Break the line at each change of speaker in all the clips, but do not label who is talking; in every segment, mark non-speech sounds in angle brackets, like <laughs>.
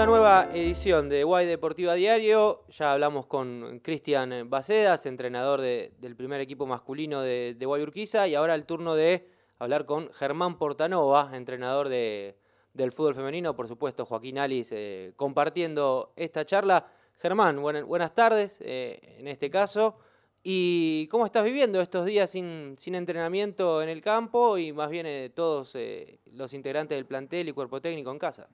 una nueva edición de Guay Deportiva Diario. Ya hablamos con Cristian Bacedas, entrenador del primer equipo masculino de, de Guay Urquiza, y ahora el turno de hablar con Germán Portanova, entrenador del fútbol femenino, por supuesto Joaquín Alice, eh, compartiendo esta charla. Germán, buenas tardes eh, en este caso. ¿Y cómo estás viviendo estos días sin, entrenamiento en el campo y más bien eh, todos los integrantes del plantel y cuerpo técnico en casa?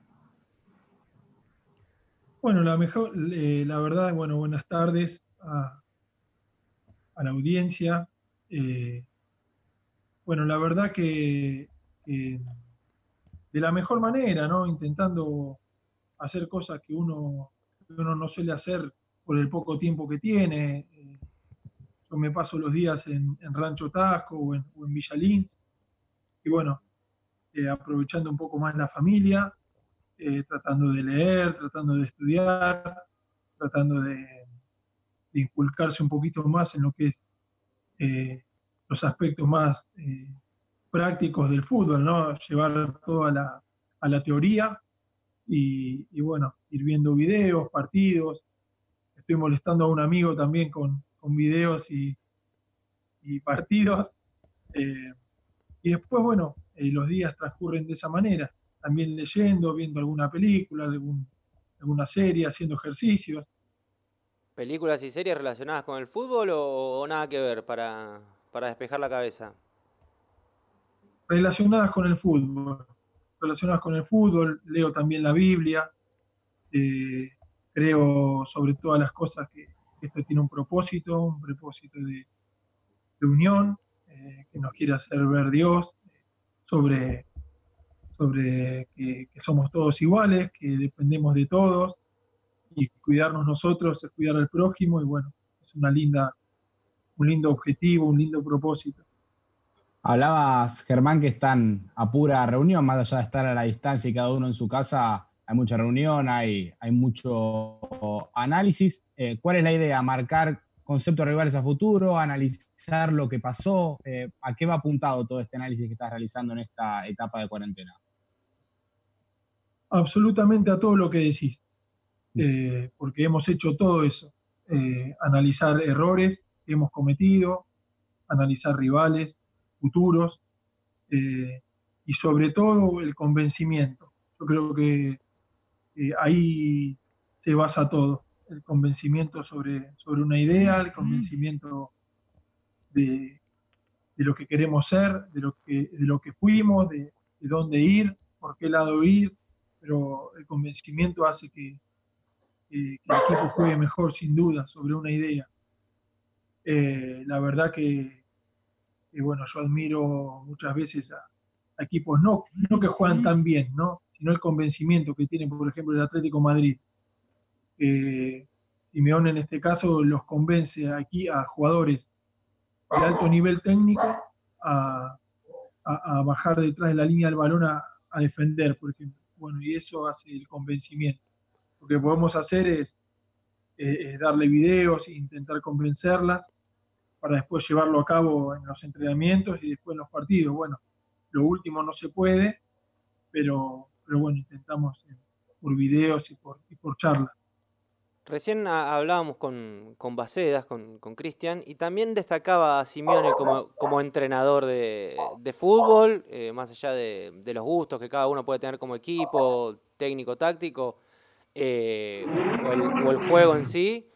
Bueno, la mejor, eh, la verdad, bueno, buenas tardes a, la audiencia. Eh, bueno, la verdad que de la mejor manera, ¿no? Intentando hacer cosas que uno, uno no suele hacer por el poco tiempo que tiene. Eh, yo me paso los días en, Rancho Tasco o en, o Villalín. Y bueno, aprovechando un poco más la familia, eh, tratando de leer, tratando de estudiar, tratando de, inculcarse un poquito más en lo que es eh, los aspectos más eh, prácticos del fútbol, ¿no? Llevar todo a la, teoría y, bueno, ir viendo videos, partidos. Estoy molestando a un amigo también con, videos y, y partidos. y después, bueno, los días transcurren de esa manera también leyendo, viendo alguna película, alguna serie, haciendo ejercicios.
¿Películas y series relacionadas con el fútbol o, nada que ver para, despejar la cabeza?
Relacionadas con el fútbol. Relacionadas con el fútbol, leo también la Biblia, eh, creo sobre todas las cosas que, esto tiene un propósito, un propósito de, unión, eh, que nos quiere hacer ver Dios, sobre sobre que, somos todos iguales, que dependemos de todos y cuidarnos nosotros es cuidar al prójimo y bueno, es una linda, un lindo objetivo, un lindo propósito.
Hablabas, Germán, que están a pura reunión, más allá de estar a la distancia y cada uno en su casa, hay mucha reunión, hay, hay mucho análisis. Eh, ¿Cuál es la idea? ¿Marcar conceptos rivales a futuro, analizar lo que pasó? Eh, ¿A qué va apuntado todo este análisis que estás realizando en esta etapa de cuarentena?
Absolutamente a todo lo que decís, eh, porque hemos hecho todo eso, eh, analizar errores que hemos cometido, analizar rivales futuros eh, y sobre todo el convencimiento. Yo creo que ahí se basa todo, el convencimiento sobre, sobre una idea, el convencimiento de, lo que queremos ser, de lo que, de lo que fuimos, de, de dónde ir, por qué lado ir, pero el convencimiento hace que, el equipo juegue mejor, sin duda, sobre una idea. Eh, la verdad que, bueno, yo admiro muchas veces a, equipos no, no que juegan tan bien, ¿no? sino el convencimiento que tiene, por ejemplo, el Atlético Madrid. Eh, Simeone en este caso los convence aquí a jugadores de alto nivel técnico a, bajar detrás de la línea del balón a defender, por ejemplo bueno, y eso hace el convencimiento. Lo que podemos hacer es, darle videos e intentar convencerlas para después llevarlo a cabo en los entrenamientos y después en los partidos. Bueno, lo último no se puede, pero, pero bueno, intentamos por videos y por, y por charlas.
Recién hablábamos con, con Bacedas, con Cristian, y también destacaba a Simeone como, como entrenador de, fútbol, eh, más allá de, los gustos que cada uno puede tener como equipo, técnico, táctico, eh, o, el, juego en sí.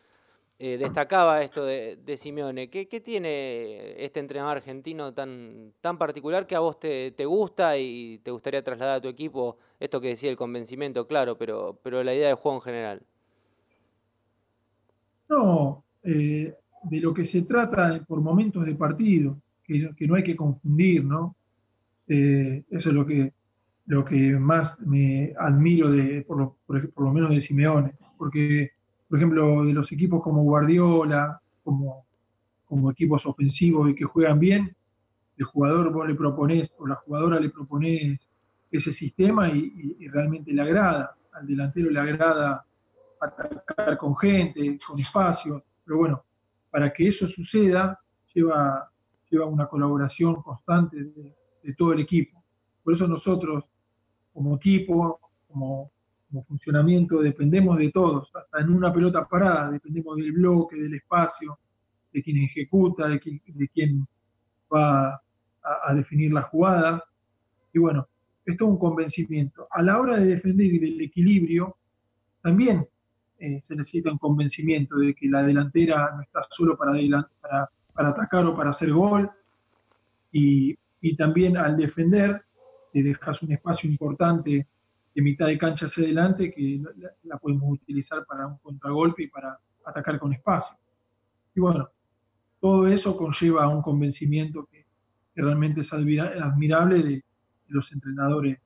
Eh, destacaba esto de, Simeone. ¿Qué, tiene este entrenador argentino tan, tan particular que a vos te, te, gusta y te gustaría trasladar a tu equipo? Esto que decía el convencimiento, claro, pero, pero la idea de juego en general.
No, eh, de lo que se trata por momentos de partido, que, no hay que confundir, ¿no? Eh, eso es lo que, lo que más me admiro de, por lo, por, menos de Simeone, porque, por ejemplo, de los equipos como Guardiola, como, equipos ofensivos y que juegan bien, el jugador vos le proponés o la jugadora le proponés ese sistema y realmente le agrada, al delantero le agrada atacar con gente, con espacio, pero bueno, para que eso suceda lleva, lleva una colaboración constante de, todo el equipo. Por eso nosotros, como equipo, como, funcionamiento dependemos de todos, hasta en una pelota parada, dependemos del bloque, del espacio, de quien ejecuta, de quien, va a, definir la jugada. Y bueno, esto es un convencimiento. A la hora de defender y del equilibrio, también eh, se necesita un convencimiento de que la delantera no está solo para, para, para atacar o para hacer gol. Y, y también al defender, te dejas un espacio importante de mitad de cancha hacia adelante que la, podemos utilizar para un contragolpe y para atacar con espacio. Y bueno, todo eso conlleva un convencimiento que, realmente es admirable de, los entrenadores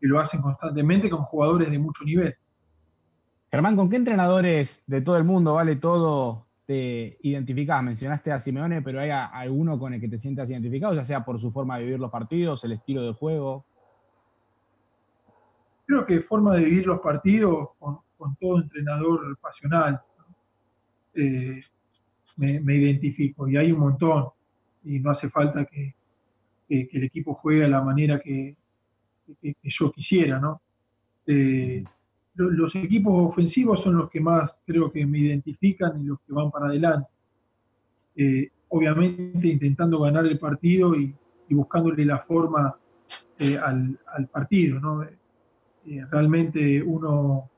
que lo hacen constantemente con jugadores de mucho nivel.
Germán, ¿con qué entrenadores de todo el mundo vale todo te identificás? Mencionaste a Simeone, pero ¿hay alguno con el que te sientas identificado, ya sea por su forma de vivir los partidos, el estilo de juego?
creo que forma de vivir los partidos con, todo entrenador pasional. Eh, me, identifico y hay un montón y no hace falta que, el equipo juegue a la manera que, yo quisiera, ¿no? Eh, los equipos ofensivos son los que más creo que me identifican y los que van para adelante. Eh, obviamente intentando ganar el partido y, buscándole la forma al, al, partido, ¿no? Eh, realmente uno,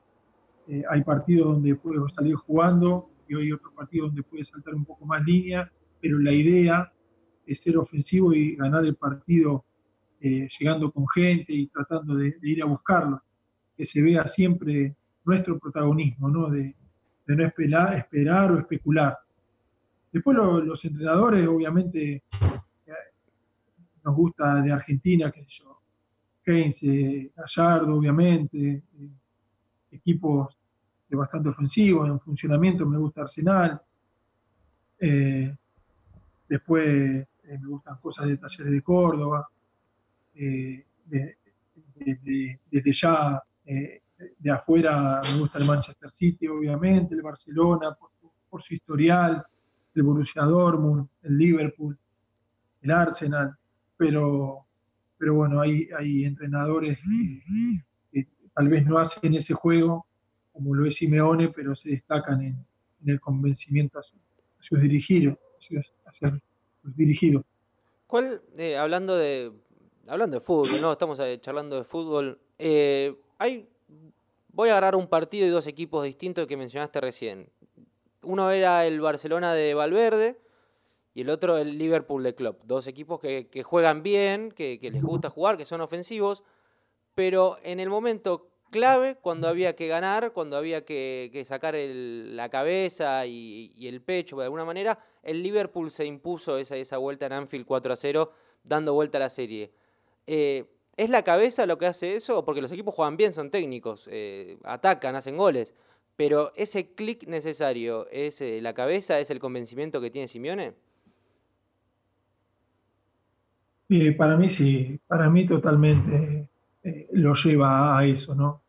eh, hay partidos donde puede salir jugando y hay otros partidos donde puede saltar un poco más línea, pero la idea es ser ofensivo y ganar el partido eh, llegando con gente y tratando de, ir a buscarlo, que se vea siempre nuestro protagonismo, ¿no? De, no esperar, esperar o especular. Después los entrenadores, obviamente, nos gusta de Argentina, que yo, Keynes, eh, Gallardo, obviamente, eh, equipos de bastante ofensivos, en funcionamiento me gusta Arsenal. Eh, después me gustan cosas de Talleres de Córdoba. desde ya de afuera me gusta el Manchester City, obviamente, el Barcelona por, su historial, el Borussia Dortmund, el Liverpool, el Arsenal, pero pero bueno, hay, hay entrenadores que, tal vez no hacen ese juego, como lo es Simeone, pero se destacan en, el convencimiento hacia, sus dirigidos. Hacia, sus dirigidos.
¿Cuál, eh, hablando de hablando de fútbol, no, estamos eh, charlando de fútbol, eh, voy a agarrar un partido y dos equipos distintos que mencionaste recién. Uno era el Barcelona de Valverde, y el otro el Liverpool de Klopp. Dos equipos que, juegan bien, que, les gusta jugar, que son ofensivos, pero en el momento clave, cuando había que ganar, cuando había que, sacar la cabeza y, el pecho de alguna manera, el Liverpool se impuso esa, esa vuelta en Anfield 4 a 0, dando vuelta a la serie. Eh, ¿Es la cabeza lo que hace eso? Porque los equipos juegan bien, son técnicos, eh, atacan, hacen goles. Pero ese clic necesario, ¿es eh, la cabeza, es el convencimiento que tiene Simeone?
para mí sí, para mí totalmente eh, lo lleva a eso, ¿no?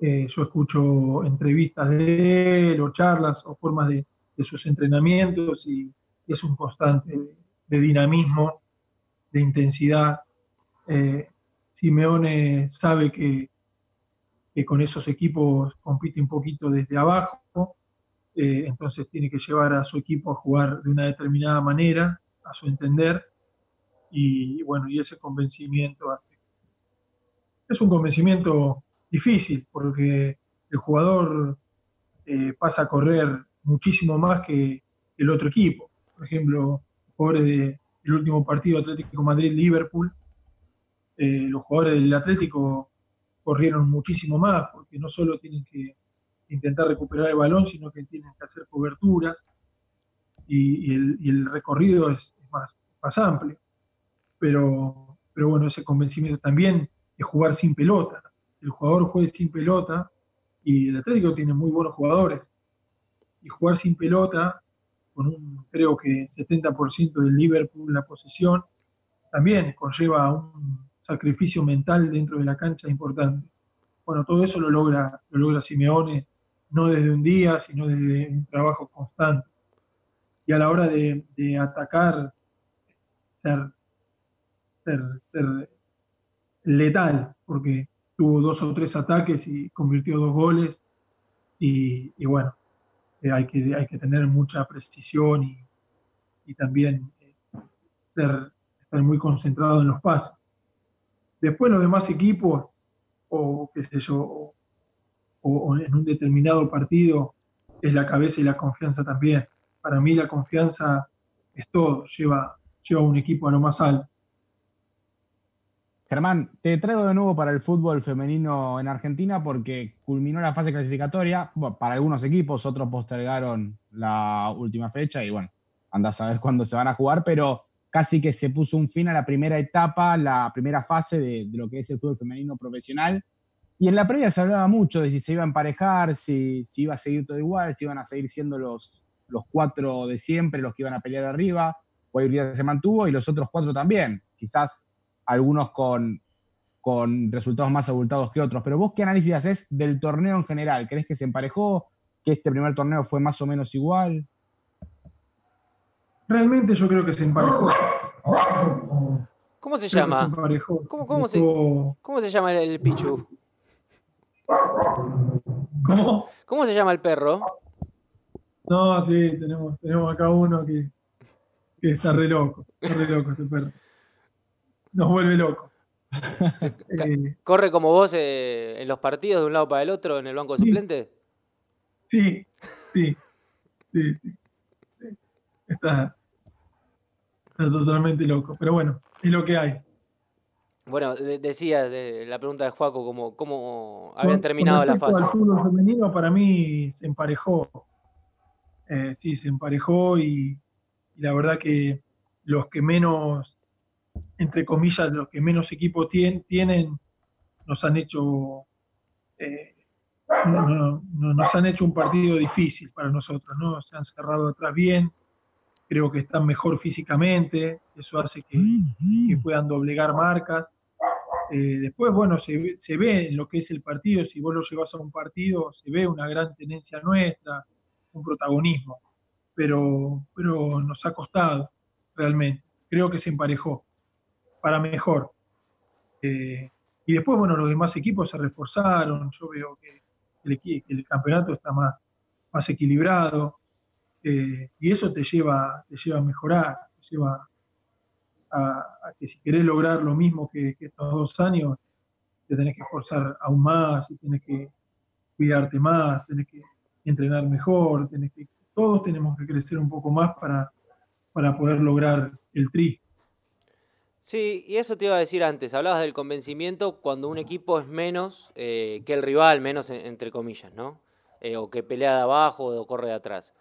Eh, yo escucho entrevistas de él o charlas o formas de, sus entrenamientos y, es un constante de, dinamismo, de intensidad. Eh, Simeone sabe que, con esos equipos compite un poquito desde abajo, entonces tiene que llevar a su equipo a jugar de una determinada manera, a su entender, y bueno, y ese convencimiento hace. Es un convencimiento difícil porque el jugador eh, pasa a correr muchísimo más que el otro equipo. Por ejemplo, jugadores del último partido Atlético Madrid-Liverpool, eh, los jugadores del Atlético corrieron muchísimo más porque no solo tienen que intentar recuperar el balón, sino que tienen que hacer coberturas y, el, recorrido es, más, amplio pero, bueno, ese convencimiento también de jugar sin pelota. El jugador juegue sin pelota y el Atlético tiene muy buenos jugadores. Y jugar sin pelota, con un creo que 70% del Liverpool en la posesión, también conlleva un sacrificio mental dentro de la cancha importante. Bueno, todo eso lo logra, lo logra Simeone, no desde un día, sino desde un trabajo constante. Y a la hora de, de atacar, ser ser, letal, porque tuvo dos o tres ataques y convirtió dos goles. Y, bueno, eh, hay, que, hay que tener mucha precisión y, también eh, ser, estar muy concentrado en los pases. Después los demás equipos, o qué sé yo, o, en un determinado partido, es la cabeza y la confianza también. Para mí la confianza es todo, lleva, lleva un equipo a lo más alto.
Germán, te traigo de nuevo para el fútbol femenino en Argentina porque culminó la fase clasificatoria. para algunos equipos, otros postergaron la última fecha y bueno, anda a saber cuándo se van a jugar, pero casi que se puso un fin a la primera etapa, la primera fase de, lo que es el fútbol femenino profesional. Y en la previa se hablaba mucho de si se iba a emparejar, si, si iba a seguir todo igual, si iban a seguir siendo los, los cuatro de siempre los que iban a pelear arriba. Día se mantuvo y los otros cuatro también. Quizás algunos con, con resultados más abultados que otros. Pero vos, ¿qué análisis haces del torneo en general? ¿Crees que se emparejó? ¿Que este primer torneo fue más o menos igual?
Realmente yo creo que se emparejó.
¿Cómo se llama? ¿Cómo, se, llama el, Pichu?
¿Cómo?
¿Cómo se llama el perro?
No, sí, tenemos, tenemos acá uno que, que está re loco. Está re loco este perro nos vuelve loco. <laughs>
Eh, ¿Corre como vos eh, en los partidos de un lado para el otro en el banco suplente?
Sí, sí, sí, sí. Está, totalmente loco, pero bueno, es lo que hay.
Bueno, decía de, la pregunta de Juaco, cómo, cómo habían terminado la fase.
El fútbol femenino para mí se emparejó. Eh, sí, se emparejó y la verdad que los que menos entre comillas, los que menos equipo tienen, nos han hecho eh, nos han hecho un partido difícil para nosotros, ¿no? Se han cerrado atrás bien, creo que están mejor físicamente, eso hace que, puedan doblegar marcas. Eh, después, bueno, se, se, ve en lo que es el partido, si vos lo llevas a un partido, se ve una gran tenencia nuestra, un protagonismo, pero, pero nos ha costado realmente. Creo que se emparejó para mejor. Eh, y después, bueno, los demás equipos se reforzaron, yo veo que el, el campeonato está más, más equilibrado, eh, y eso te lleva, te lleva a mejorar, te lleva a, que si querés lograr lo mismo que, estos dos años, te tenés que esforzar aún más, y tenés que cuidarte más, tenés que entrenar mejor, tenés que, todos tenemos que crecer un poco más para, para poder lograr el tri.
Sí, y eso te iba a decir antes, hablabas del convencimiento cuando un equipo es menos eh, que el rival, menos entre comillas, ¿no? Eh, o que pelea de abajo o corre de atrás.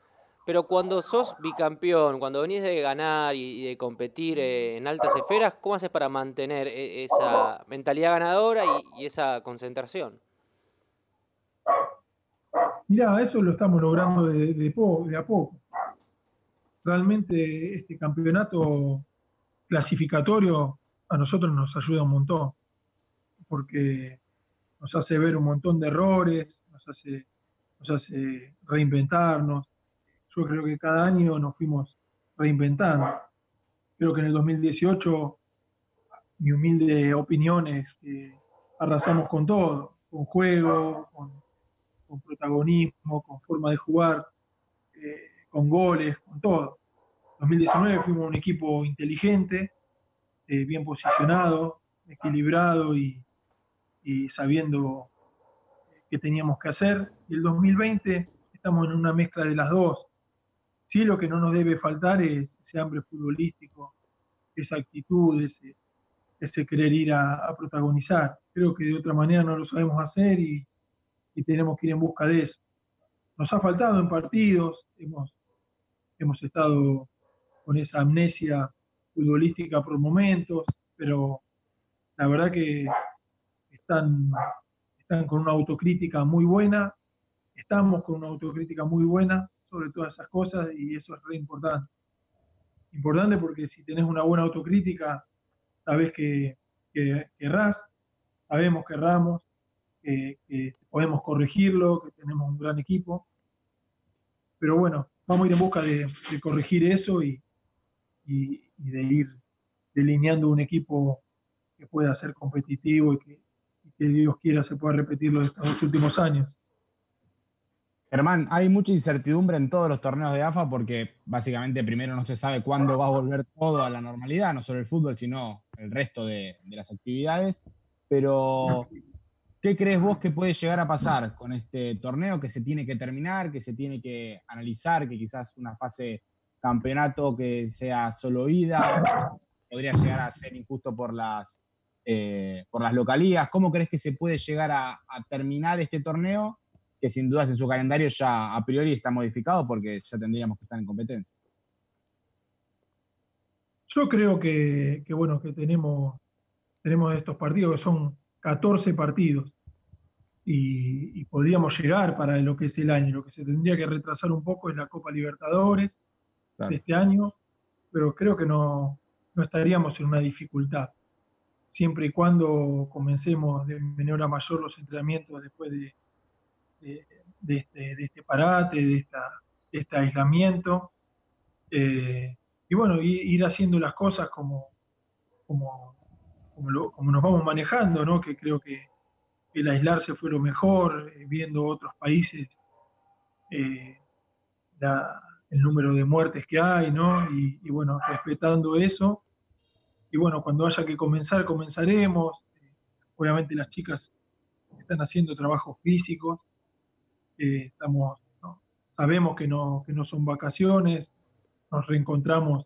Pero cuando sos bicampeón, cuando venís de ganar y, de competir eh, en altas esferas, ¿cómo haces para mantener esa mentalidad ganadora y, esa concentración?
Mira, eso lo estamos logrando de, de a poco. Realmente este campeonato clasificatorio a nosotros nos ayuda un montón, porque nos hace ver un montón de errores, nos hace, nos hace reinventarnos. Yo creo que cada año nos fuimos reinventando. Creo que en el 2018, mi humilde opinión es que arrasamos con todo, con juego, con, protagonismo, con forma de jugar, eh, con goles, con todo. 2019 fuimos un equipo inteligente, eh, bien posicionado, equilibrado y, sabiendo qué teníamos que hacer. Y el 2020 estamos en una mezcla de las dos. Sí, lo que no nos debe faltar es ese hambre futbolístico, esa actitud, ese, querer ir a, protagonizar. Creo que de otra manera no lo sabemos hacer y, y tenemos que ir en busca de eso. Nos ha faltado en partidos, hemos, hemos estado con esa amnesia futbolística por momentos, pero la verdad que están, están con una autocrítica muy buena, estamos con una autocrítica muy buena sobre todas esas cosas y eso es re importante. Importante porque si tenés una buena autocrítica, sabes que, que, errás, sabemos que erramos, que, podemos corregirlo, que tenemos un gran equipo. Pero bueno, vamos a ir en busca de corregir eso y, y, de ir delineando un equipo que pueda ser competitivo y que, Dios quiera se pueda repetir lo de estos últimos años.
Germán, hay mucha incertidumbre en todos los torneos de AFA porque básicamente primero no se sabe cuándo va a volver todo a la normalidad, no solo el fútbol, sino el resto de, las actividades. Pero, ¿qué crees vos que puede llegar a pasar con este torneo que se tiene que terminar, que se tiene que analizar, que quizás una fase campeonato que sea solo ida podría llegar a ser injusto por las, eh, por las localías? ¿Cómo crees que se puede llegar a terminar este torneo? Que sin dudas en su calendario ya a priori está modificado porque ya tendríamos que estar en competencia.
Yo creo que, bueno, que tenemos, tenemos estos partidos que son 14 partidos y, podríamos llegar para lo que es el año. Lo que se tendría que retrasar un poco es la Copa Libertadores de este año, pero creo que no, no estaríamos en una dificultad siempre y cuando comencemos de menor a mayor los entrenamientos después de, de, este, de este, parate, de, esta, este aislamiento. Eh, y bueno, ir haciendo las cosas como, como, como, nos vamos manejando, ¿no? que creo que el aislarse fue lo mejor, eh, viendo otros países eh, el número de muertes que hay, ¿no? Y, bueno, respetando eso. Y bueno, cuando haya que comenzar, comenzaremos. obviamente las chicas están haciendo trabajos físicos, estamos, sabemos que no, que no son vacaciones, nos reencontramos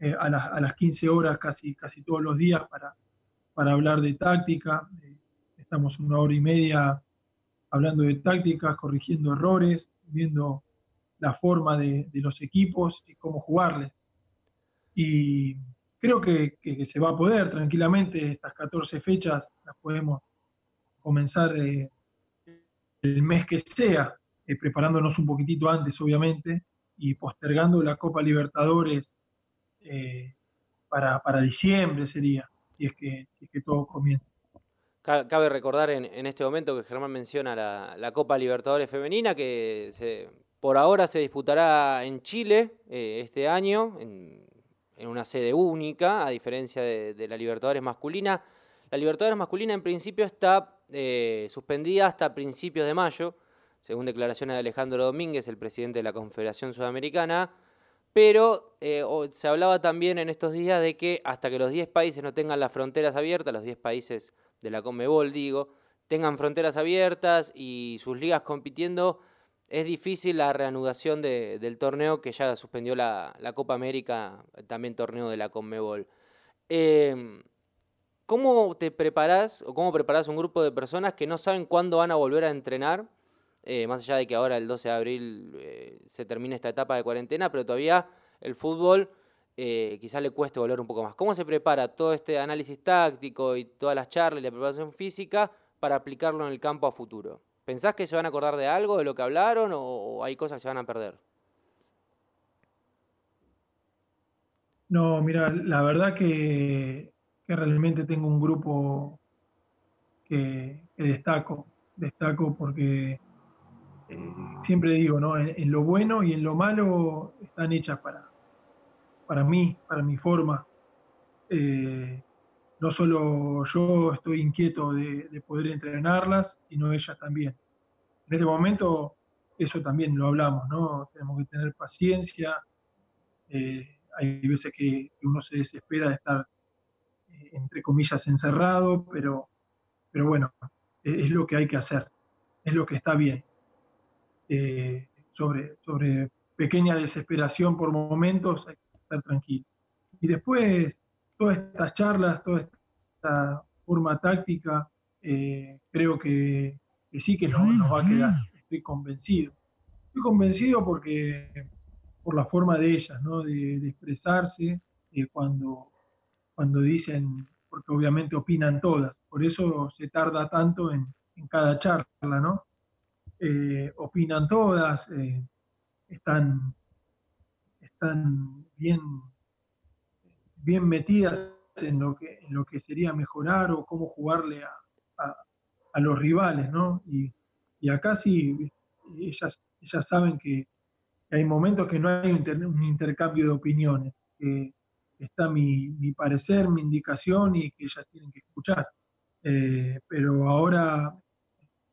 eh, a, las, a, las 15 horas casi, casi todos los días para, para hablar de táctica. Eh, estamos una hora y media hablando de tácticas, corrigiendo errores, viendo la forma de, de los equipos y cómo jugarles. Y creo que, que, se va a poder tranquilamente, estas 14 fechas las podemos comenzar eh, el mes que sea, eh, preparándonos un poquitito antes, obviamente, y postergando la Copa Libertadores eh, para, diciembre sería, si es que, todo comienza.
Cabe recordar en, este momento que Germán menciona la, Copa Libertadores Femenina, que por ahora se disputará en Chile eh, este año, en, una sede única, a diferencia de la Libertadores masculina. La Libertadores masculina en principio está eh, suspendida hasta principios de mayo, según declaraciones de Alejandro Domínguez, el presidente de la Confederación Sudamericana, pero eh, se hablaba también en estos días de que hasta que los 10 países no tengan las fronteras abiertas, los 10 países de la Conmebol, digo, tengan fronteras abiertas y sus ligas compitiendo, es difícil la reanudación del torneo que ya suspendió la, Copa América, también torneo de la Conmebol. Eh, ¿Cómo te preparás o cómo preparás un grupo de personas que no saben cuándo van a volver a entrenar? Eh, más allá de que ahora el 12 de abril eh, se termine esta etapa de cuarentena, pero todavía el fútbol eh, quizás le cueste volver un poco más. ¿Cómo se prepara todo este análisis táctico y todas las charlas y la preparación física para aplicarlo en el campo a futuro? ¿Pensás que se van a acordar de algo, de lo que hablaron, o hay cosas que se van a perder?
No, mira, la verdad que que realmente tengo un grupo que, destaco, destaco porque eh, siempre digo, ¿no? En, lo bueno y en lo malo están hechas para, para mí, para mi forma. Eh, no solo yo estoy inquieto de, poder entrenarlas, sino ellas también. En este momento eso también lo hablamos, ¿no? Tenemos que tener paciencia. Eh, hay veces que uno se desespera de estar entre comillas, encerrado, pero, pero bueno, es lo que hay que hacer, es lo que está bien. Eh, sobre, sobre pequeña desesperación por momentos, hay que estar tranquilo. Y después, todas estas charlas, toda esta forma táctica, eh, creo que, sí que nos, nos, va a quedar, estoy convencido. Estoy convencido porque por la forma de ellas, ¿no? de, expresarse, eh, cuando, cuando dicen, porque obviamente opinan todas, por eso se tarda tanto en, cada charla, ¿no? Eh, opinan todas, eh, están, están bien, bien metidas en lo, que, en lo que sería mejorar o cómo jugarle a, los rivales, ¿no? Y, acá sí, ellas, ellas saben que, hay momentos que no hay un intercambio de opiniones, está mi, parecer, mi indicación y que ellas tienen que escuchar. Eh, pero ahora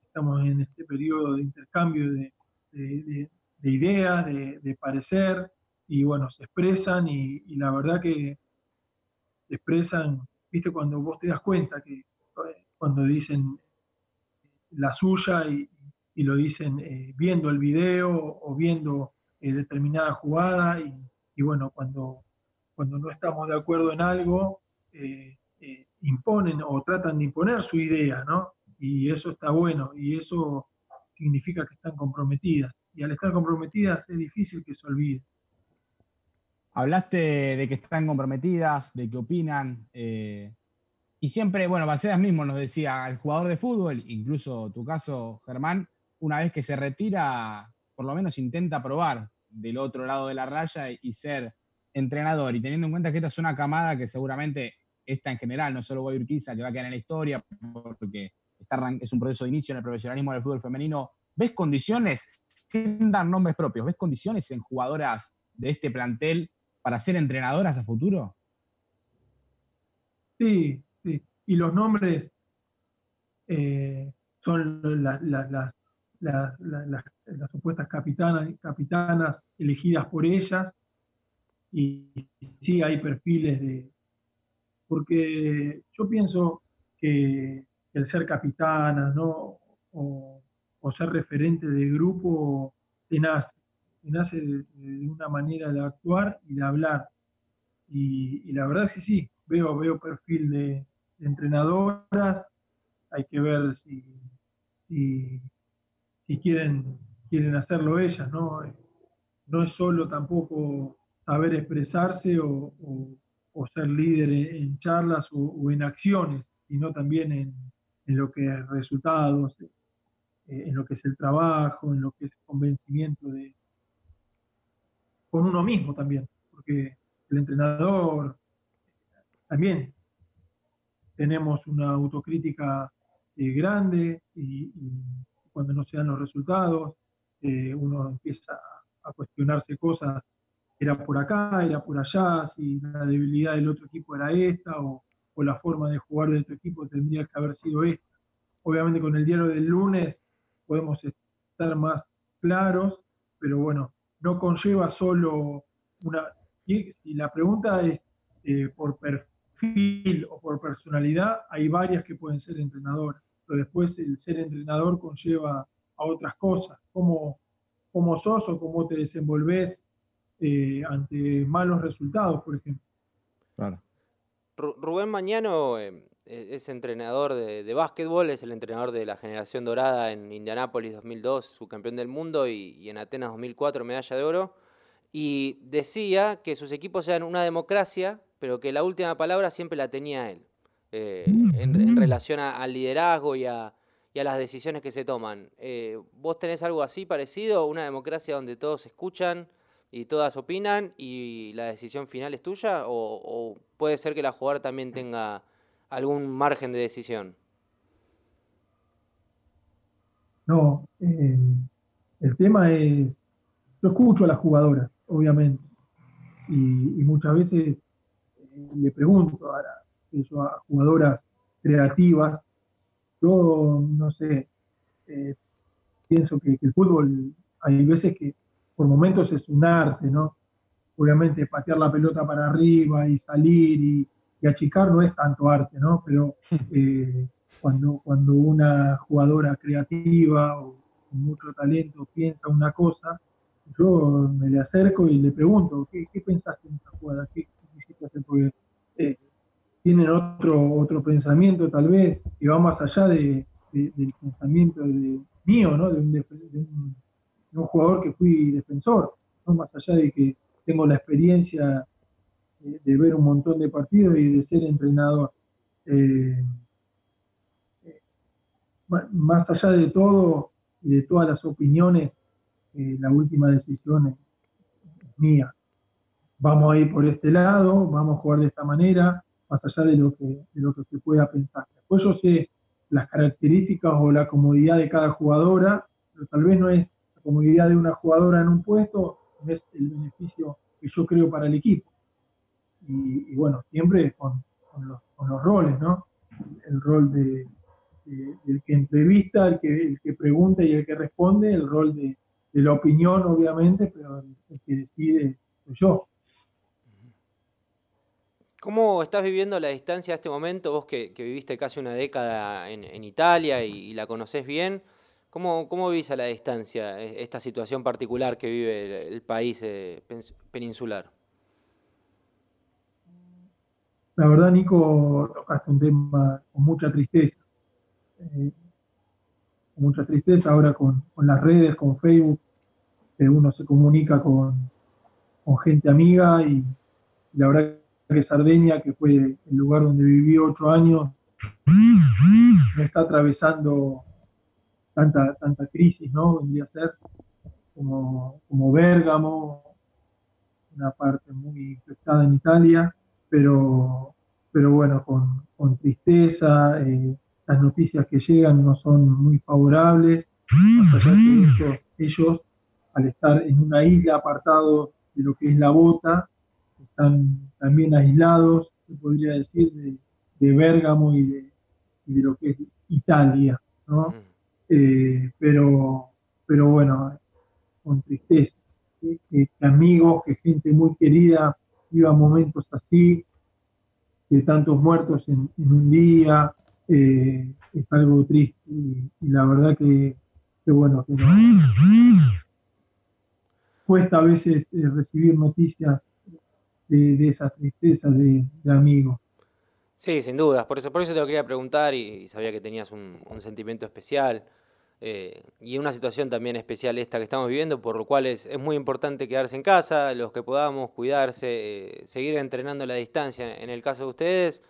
estamos en este periodo de intercambio de, ideas, de, parecer, y bueno, se expresan y, la verdad que se expresan, viste, cuando vos te das cuenta que cuando dicen la suya y, lo dicen eh, viendo el video o viendo eh, determinada jugada y, bueno, cuando, cuando no estamos de acuerdo en algo, eh, imponen o tratan de imponer su idea, ¿no? Y eso está bueno y eso significa que están comprometidas. Y al estar comprometidas es difícil que se olvide.
Hablaste de que están comprometidas, de que opinan. Eh, y siempre, bueno, Bacedas mismo nos decía, el jugador de fútbol, incluso tu caso, Germán, una vez que se retira, por lo menos intenta probar del otro lado de la raya y ser entrenador. Y teniendo en cuenta que esta es una camada que seguramente esta en general, no solo Urquiza, que va a quedar en la historia, porque es un proceso de inicio en el profesionalismo del fútbol femenino. ¿Ves condiciones, sin dar nombres propios, ves condiciones en jugadoras de este plantel para ser entrenadoras a futuro?
Sí, sí. Y los nombres eh, son las, supuestas capitanas, capitanas elegidas por ellas. Y sí hay perfiles de... Porque yo pienso que el ser capitana, ¿no? O, ser referente de grupo te nace, te nace de, una manera de actuar y de hablar. Y, la verdad es que sí, veo, veo perfil de, entrenadoras, hay que ver si, si, quieren, quieren hacerlo ellas, ¿no? No es solo tampoco saber expresarse o, ser líder en, charlas o en acciones, sino también en, lo que es resultados, eh, en lo que es el trabajo, en lo que es convencimiento de con uno mismo también, porque el entrenador también tenemos una autocrítica eh, grande y, cuando no se dan los resultados, eh, uno empieza a cuestionarse cosas, era por acá, era por allá, si la debilidad del otro equipo era esta o, o la forma de jugar de tu equipo tendría que haber sido esta. Obviamente con el diario del lunes podemos estar más claros, pero bueno, no conlleva solo una... Si la pregunta es eh, por perfil o por personalidad, hay varias que pueden ser entrenadoras, pero después el ser entrenador conlleva a otras cosas, cómo, cómo sos o cómo te desenvolves eh, ante malos resultados, por ejemplo.
Claro. Rubén Mañano em, e-, es entrenador de, básquetbol, es el entrenador de la generación dorada en Indianápolis 2002, subcampeón del mundo, y, en Atenas 2004, medalla de oro. Y decía que sus equipos eran una democracia, pero que la última palabra siempre la tenía él, eh, en, relación al liderazgo y a, las decisiones que se toman. Eh, ¿Vos tenés algo así parecido? ¿Una democracia donde todos escuchan? Y todas opinan y la decisión final es tuya? ¿O, puede ser que la jugadora también tenga algún margen de decisión?
No, eh, el tema es, yo escucho a las jugadoras, obviamente, y, muchas veces eh, le pregunto a, a jugadoras creativas, yo no sé, eh, pienso que el fútbol hay veces que por momentos es un arte, ¿no? Obviamente patear la pelota para arriba y salir y, achicar no es tanto arte, ¿no? Pero <laughs> eh, cuando, cuando una jugadora creativa o con mucho talento piensa una cosa, yo me le acerco y le pregunto, ¿qué, pensaste en esa jugada? ¿Qué, quisiste hacer? Porque eh, tienen otro, otro pensamiento tal vez que va más allá de, del pensamiento de, mío, ¿no? De un, un jugador que fui defensor, más allá de que tengo la experiencia de, ver un montón de partidos y de ser entrenador. Eh, eh, más allá de todo y de todas las opiniones, eh, la última decisión es, mía. Vamos a ir por este lado, vamos a jugar de esta manera, más allá de lo que, de lo que se pueda pensar. Después yo sé las características o la comodidad de cada jugadora, pero tal vez no es comodidad de una jugadora en un puesto es el beneficio que yo creo para el equipo. Y, bueno, siempre con, los, roles, ¿no? el rol de, el que entrevista, el que, pregunta y el que responde, el rol de, la opinión, obviamente, pero el, que decide soy yo.
¿Cómo estás viviendo la distancia a este momento? Vos que, viviste casi una década en, Italia y, la conocés bien, ¿cómo, ¿cómo vivís a la distancia e, esta situación particular que vive el, país eh, peninsular?
La verdad, Nico, tocaste un tema con mucha tristeza. Eh, con mucha tristeza ahora con, las redes, con Facebook, uno se comunica con, gente amiga y, la verdad que Sardeña, que fue el lugar donde viví ocho años, no está atravesando tanta, tanta crisis, ¿no? Vendría a ser como, como Bérgamo, una parte muy infectada en Italia, pero, pero bueno, con, tristeza, eh, las noticias que llegan no son muy favorables, más allá que ellos, al estar en una isla apartado de lo que es la bota, están también aislados, se podría decir, de, de Bérgamo y de, lo que es Italia, ¿no? Eh, pero, pero bueno, con tristeza, que amigos, que gente muy querida iba momentos así, de tantos muertos en, un día, eh, es algo triste y, la verdad que, bueno, que cuesta a veces eh, recibir noticias de, de esa tristeza de, amigos.
Sí, sin dudas, por eso, por eso te lo quería preguntar y, sabía que tenías un, sentimiento especial. Eh, y una situación también especial esta que estamos viviendo, por lo cual es, muy importante quedarse en casa, los que podamos, cuidarse, eh, seguir entrenando a la distancia en el caso de ustedes.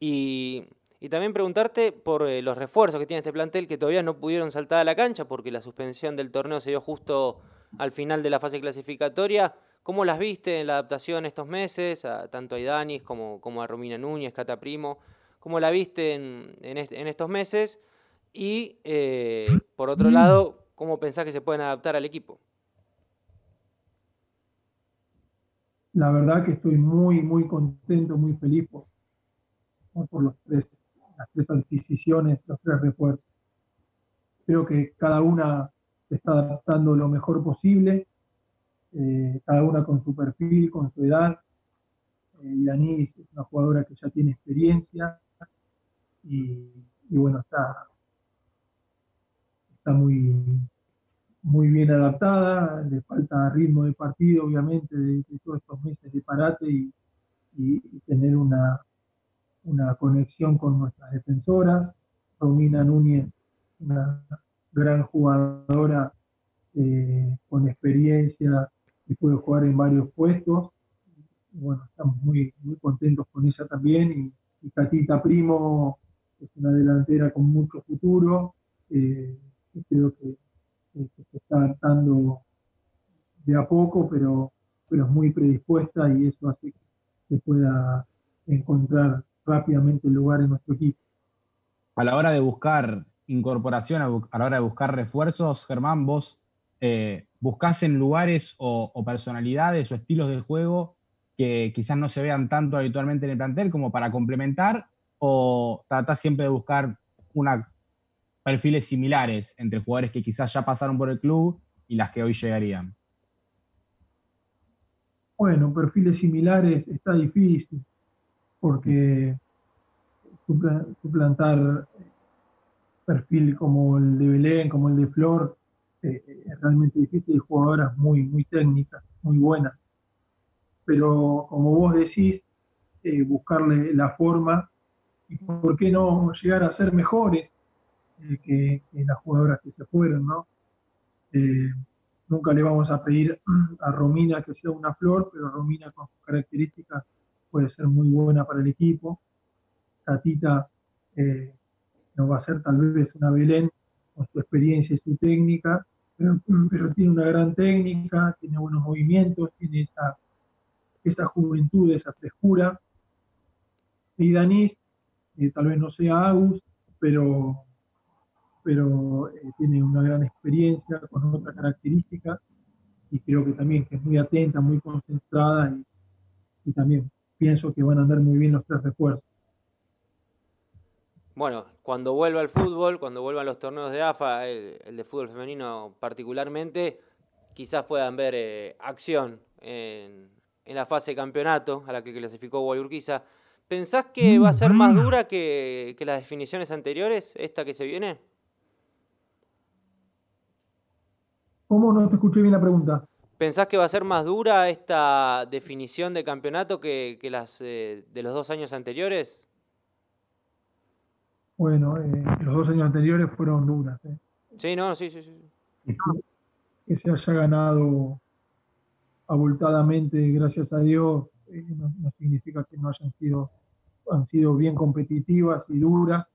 Y, también preguntarte por eh, los refuerzos que tiene este plantel que todavía no pudieron saltar a la cancha porque la suspensión del torneo se dio justo al final de la fase clasificatoria. ¿Cómo las viste en la adaptación estos meses, tanto a Idanis como, como a Romina Núñez, Cata Primo? ¿Cómo la viste en, en estos meses? Y eh, por otro lado, ¿cómo pensás que se pueden adaptar al equipo?
La verdad que estoy muy, muy contento, muy feliz por, los tres, las tres adquisiciones, los tres refuerzos. Creo que cada una se está adaptando lo mejor posible, eh, cada una con su perfil, con su edad. Eh, es una jugadora que ya tiene experiencia y bueno, está, está muy, muy bien adaptada, le falta ritmo de partido, obviamente, de, todos estos meses de parate y, tener una, una conexión con nuestras defensoras. Romina Núñez, una gran jugadora eh, con experiencia y puede jugar en varios puestos. bueno, estamos muy, muy contentos con ella también. Y, y Catita Primo es una delantera con mucho futuro. Eh, creo que, se está adaptando de a poco, pero, pero es muy predispuesta y eso hace que pueda encontrar rápidamente el lugar en nuestro equipo.
A la hora de buscar incorporación, a, la hora de buscar refuerzos, Germán, vos eh, buscás en lugares o, o, personalidades o estilos de juego que quizás no se vean tanto habitualmente en el plantel como para complementar o tratás siempre de buscar una perfiles similares entre jugadores que quizás ya pasaron por el club y las que hoy llegarían?
Bueno, perfiles similares está difícil porque suplantar perfil como el de Belén, como el de Flor, eh, es realmente difícil. Jugadoras muy, muy técnicas, muy buenas. Pero como vos decís, eh, buscarle la forma y por qué no llegar a ser mejores que, las jugadoras que se fueron, ¿no? Eh, nunca le vamos a pedir <clears throat> a Romina que sea una flor, pero Romina con sus características puede ser muy buena para el equipo. Tatita eh, no va a ser tal vez una Belén con su experiencia y su técnica, pero, tiene una gran técnica, tiene buenos movimientos, tiene esa, esa juventud, esa frescura. Y Danis, eh, tal vez no sea Agus, pero pero eh, tiene una gran experiencia con otra característica y creo que también que es muy atenta, muy concentrada y, también pienso que van a andar muy bien los tres refuerzos.
Bueno, cuando vuelva al fútbol, cuando vuelvan los torneos de AFA, el, de fútbol femenino particularmente, quizás puedan ver eh, acción en, la fase de campeonato a la que clasificó Guayurquiza. ¿Pensás que va a ser más dura que, que las definiciones anteriores, esta que se viene?
¿Cómo no te escuché bien la pregunta?
¿Pensás que va a ser más dura esta definición de campeonato que, las eh, de los dos años anteriores?
Bueno, eh, los dos años anteriores fueron duras. ¿eh?
Sí, no, sí, sí, sí.
Que se haya ganado abultadamente, gracias a Dios, no, no, significa que no hayan sido, han sido bien competitivas y duras,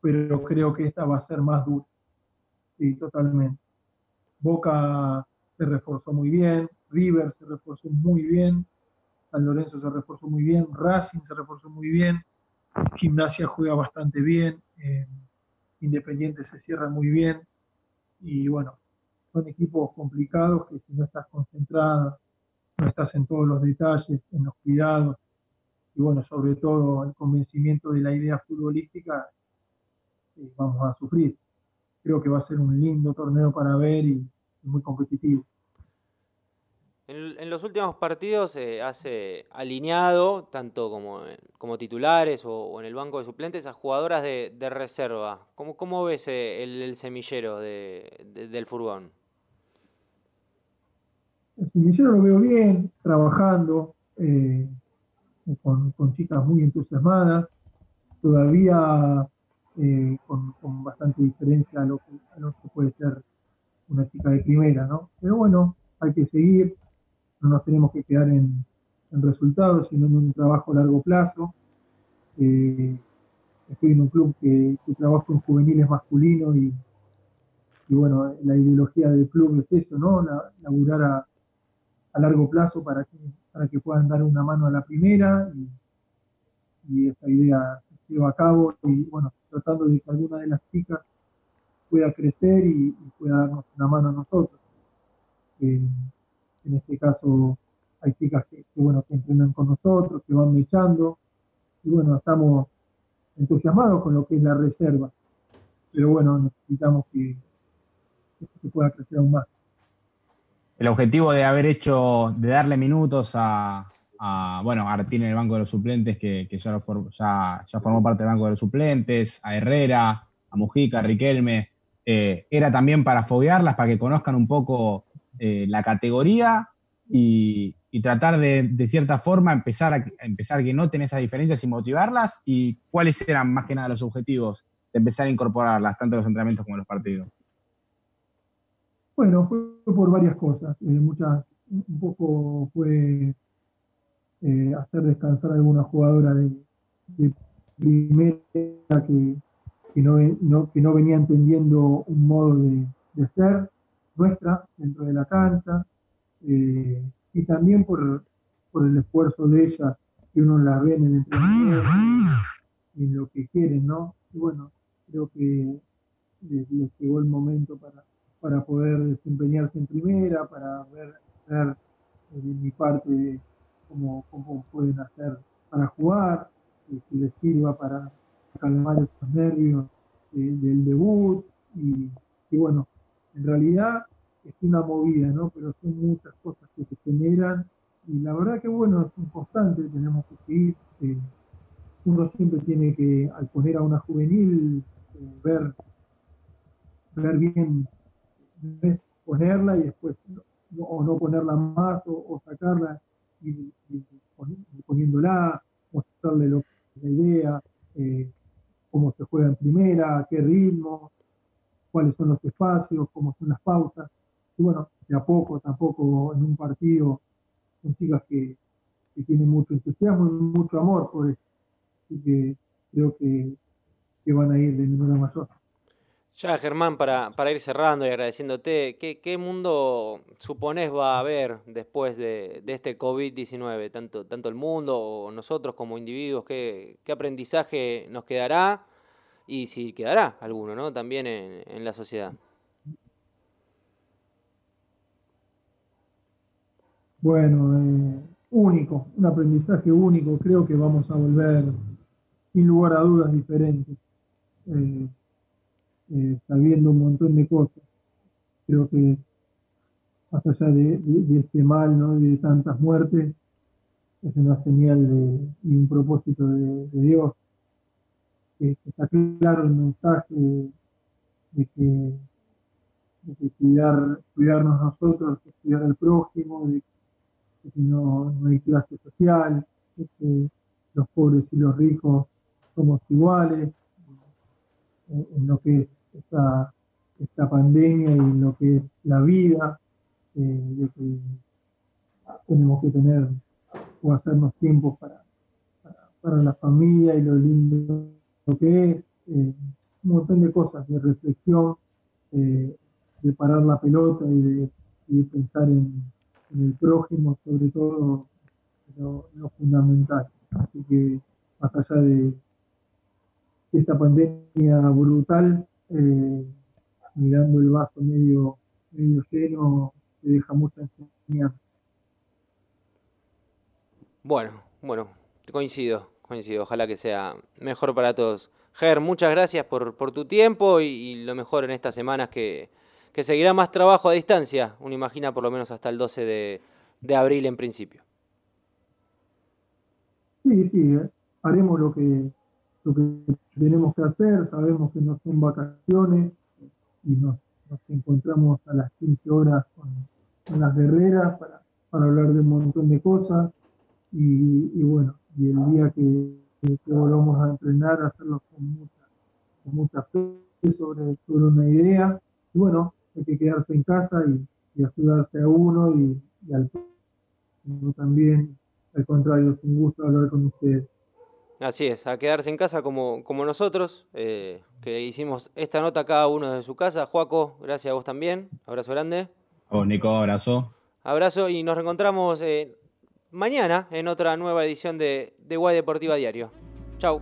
pero creo que esta va a ser más dura. Sí, totalmente. Boca se reforzó muy bien, River se reforzó muy bien, San Lorenzo se reforzó muy bien, Racing se reforzó muy bien, Gimnasia juega bastante bien, eh, Independiente se cierra muy bien y bueno, son equipos complicados que si no estás concentrada, no estás en todos los detalles, en los cuidados y bueno, sobre todo el convencimiento de la idea futbolística, eh, vamos a sufrir. Creo que va a ser un lindo torneo para ver y muy competitivo.
En, los últimos partidos eh, hace alineado, tanto como, como titulares o, en el banco de suplentes, a jugadoras de, reserva. ¿Cómo, ¿Cómo, ves eh, el, semillero del furgón?
El semillero lo veo bien, trabajando, eh, con, chicas muy entusiasmadas, todavía con, bastante diferencia a lo, que, a lo que puede ser una chica de primera, ¿no? Pero bueno, hay que seguir, no nos tenemos que quedar en, resultados, sino en un trabajo a largo plazo. Eh, estoy en un club que, que trabaja en juveniles masculinos y, bueno, la ideología del club es eso, ¿no? laburar a, largo plazo para que, puedan dar una mano a la primera y, y esa idea se lleva a cabo y bueno, tratando de que alguna de las chicas pueda crecer y, pueda darnos una mano a nosotros. Eh, en este caso hay chicas que, bueno, que entrenan con nosotros, que van mechando, y bueno, estamos entusiasmados con lo que es la reserva, pero bueno, necesitamos que, que pueda crecer aún más.
El objetivo de haber hecho, de darle minutos a, bueno, a Artín en el banco de los suplentes, que, ya, ya, ya, formó parte del banco de los suplentes, a Herrera, a Mujica, a Riquelme, eh, era también para foguearlas, para que conozcan un poco eh, la categoría y, tratar de, de, cierta forma, empezar a, empezar que noten esas diferencias y motivarlas. ¿Y cuáles eran más que nada los objetivos de empezar a incorporarlas, tanto en los entrenamientos como en los partidos?
Bueno, fue por varias cosas. Eh, muchas, un poco fue hacer descansar a alguna jugadora de, de primera que, que no, que no venía entendiendo un modo de, ser nuestra dentro de la cancha, eh, y también por, el esfuerzo de ella que uno la ve en el entrenamiento y en lo que quieren, ¿no? Y bueno, creo que les, llegó el momento para, para poder desempeñarse en primera, para ver, ver eh, de mi parte cómo, cómo pueden hacer para jugar, y si les sirva para, calmar esos nervios del debut y, bueno, en realidad es una movida, ¿no? Pero son muchas cosas que se generan y la verdad que bueno, es un constante, tenemos que seguir. Eh, uno siempre tiene que, al poner a una juvenil, eh, ver, ver bien, ponerla y después o no ponerla más o, sacarla y, poniéndola, mostrarle lo, la idea, eh, cómo se juega en primera, a qué ritmo, cuáles son los espacios, cómo son las pausas. Y bueno, de a poco, tampoco en un partido, son chicas que, tienen mucho entusiasmo y mucho amor por eso. Así que creo que, van a ir de a mayor.
Ya, Germán, para, para ir cerrando y agradeciéndote, ¿qué, ¿qué, mundo suponés va a haber después de, de este COVID-19? Tanto, tanto el mundo o nosotros como individuos, ¿qué, ¿qué, aprendizaje nos quedará? Y si quedará alguno, ¿no? También en, la sociedad.
Bueno, eh, único, un aprendizaje único. Creo que vamos a volver, sin lugar a dudas, diferentes. eh, eh, sabiendo un montón de cosas. Creo que más allá de, este mal ¿no? y de tantas muertes, es una señal de, y un propósito de, Dios. Que, está claro el mensaje de, que, cuidar, cuidarnos nosotros, cuidar al prójimo, de, que no, no hay clase social, que los pobres y los ricos somos iguales, en, lo que es esta, pandemia y en lo que es la vida, eh, de que tenemos que tener o hacernos tiempo para, para, la familia y lo lindo que es, un montón de cosas, de reflexión, eh, de parar la pelota y de, pensar en, el prójimo, sobre todo lo, fundamental. Así que más allá de, esta pandemia brutal, eh, mirando el vaso medio, medio lleno, te deja mucha enseñanza.
Bueno, bueno, coincido, coincido. Ojalá que sea mejor para todos. Ger, muchas gracias por, tu tiempo y, lo mejor en estas semanas que, seguirá más trabajo a distancia. Uno imagina por lo menos hasta el 12 de, abril en principio.
Sí, sí, haremos lo que, lo que tenemos que hacer, sabemos que no son vacaciones y nos, encontramos a las 15 horas con, las guerreras para, hablar de un montón de cosas y, bueno, y el día que, volvamos a entrenar, hacerlo con mucha, con mucha fe sobre, sobre una idea y bueno, hay que quedarse en casa y, ayudarse a uno y, al también al contrario, es un gusto hablar con ustedes.
Así es, a quedarse en casa como, como nosotros, eh, que hicimos esta nota cada uno de su casa. Juaco, gracias a vos también. Abrazo grande.
A Nico, abrazo.
Abrazo y nos reencontramos eh, mañana en otra nueva edición de, de Guay Deportiva Diario. Chau.